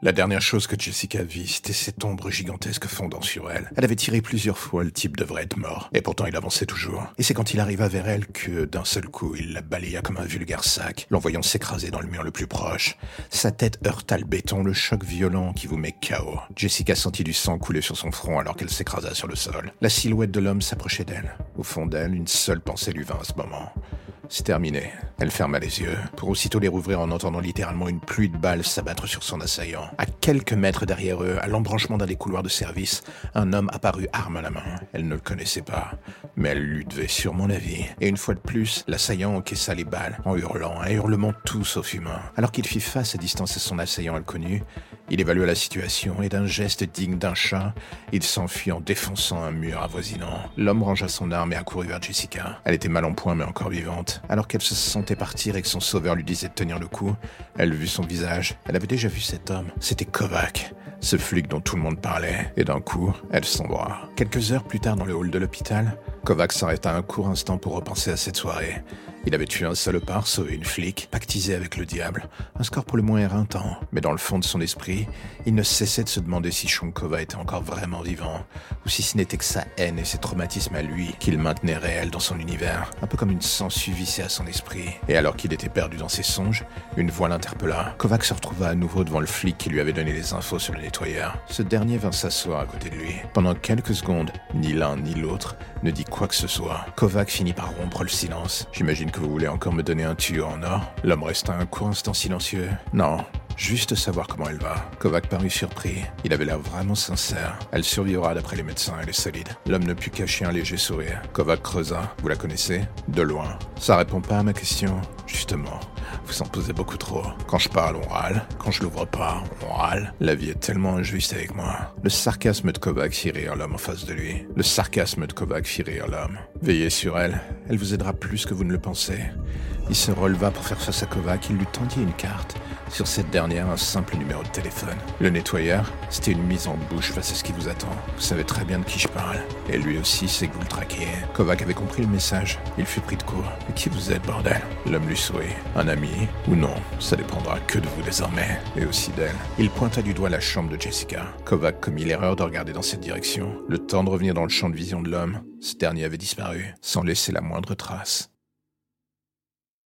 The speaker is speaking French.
La dernière chose que Jessica vit, c'était cette ombre gigantesque fondant sur elle. Elle avait tiré plusieurs fois, le type devrait être mort. Et pourtant, il avançait toujours. Et c'est quand il arriva vers elle que, d'un seul coup, il la balaya comme un vulgaire sac, l'envoyant s'écraser dans le mur le plus proche. Sa tête heurta le béton, le choc violent qui vous met KO. Jessica sentit du sang couler sur son front alors qu'elle s'écrasa sur le sol. La silhouette de l'homme s'approchait d'elle. Au fond d'elle, une seule pensée lui vint à ce moment. C'est terminé. Elle ferma les yeux, pour aussitôt les rouvrir en entendant littéralement une pluie de balles s'abattre sur son assaillant. À quelques mètres derrière eux, à l'embranchement d'un des couloirs de service, un homme apparut arme à la main. Elle ne le connaissait pas, mais elle lui devait sûrement la vie. Et une fois de plus, l'assaillant encaissa les balles, en hurlant, un hurlement tout sauf humain. Alors qu'il fit face à distance à son assaillant inconnu, il évalua la situation et d'un geste digne d'un chat, il s'enfuit en défonçant un mur avoisinant. L'homme rangea son arme et accourut vers Jessica. Elle était mal en point mais encore vivante. Alors qu'elle se sentait partir et que son sauveur lui disait de tenir le coup, elle vit son visage. Elle avait déjà vu cet homme. C'était Kovac, ce flic dont tout le monde parlait. Et d'un coup, elle sombra. Quelques heures plus tard dans le hall de l'hôpital, Kovac s'arrêta un court instant pour repenser à cette soirée. Il avait tué un salopard, sauvé une flic, pactisé avec le diable. Un score pour le moins éreintant. Mais dans le fond de son esprit, il ne cessait de se demander si Shonkova était encore vraiment vivant, ou si ce n'était que sa haine et ses traumatismes à lui qu'il maintenait réels dans son univers. Un peu comme une sangsue vissée à son esprit. Et alors qu'il était perdu dans ses songes, une voix l'interpella. Kovac se retrouva à nouveau devant le flic qui lui avait donné les infos sur le nettoyeur. Ce dernier vint s'asseoir à côté de lui. Pendant quelques secondes, ni l'un ni l'autre ne dit quoi que ce soit. Kovac finit par rompre le silence. J'imagine que vous voulez encore me donner un tuyau en or L'homme resta un court instant silencieux. Non, juste savoir comment elle va. Kovac parut surpris. Il avait l'air vraiment sincère. Elle survivra d'après les médecins, elle est solide. L'homme ne put cacher un léger sourire. Kovac creusa. Vous la connaissez? De loin. Ça répond pas à ma question. Justement. Vous en posez beaucoup trop. Quand je parle, on râle. Quand je l'ouvre pas, on râle. La vie est tellement injuste avec moi. Le sarcasme de Kovac fit rire l'homme en face de lui. Le sarcasme de Kovac fit rire l'homme. Veillez sur elle. Elle vous aidera plus que vous ne le pensez. Il se releva pour faire face à Kovac. Il lui tendit une carte. Sur cette dernière, un simple numéro de téléphone. Le nettoyeur, c'était une mise en bouche face à ce qui vous attend. Vous savez très bien de qui je parle. Et lui aussi sait que vous le traquez. Kovac avait compris le message. Il fut pris de court. Qui vous êtes, bordel? L'homme lui sourit. Un ami? Ou non? Ça dépendra que de vous désormais. Et aussi d'elle. Il pointa du doigt la chambre de Jessica. Kovac commit l'erreur de regarder dans cette direction. Le temps de revenir dans le champ de vision de l'homme, ce dernier avait disparu, sans laisser la moindre trace.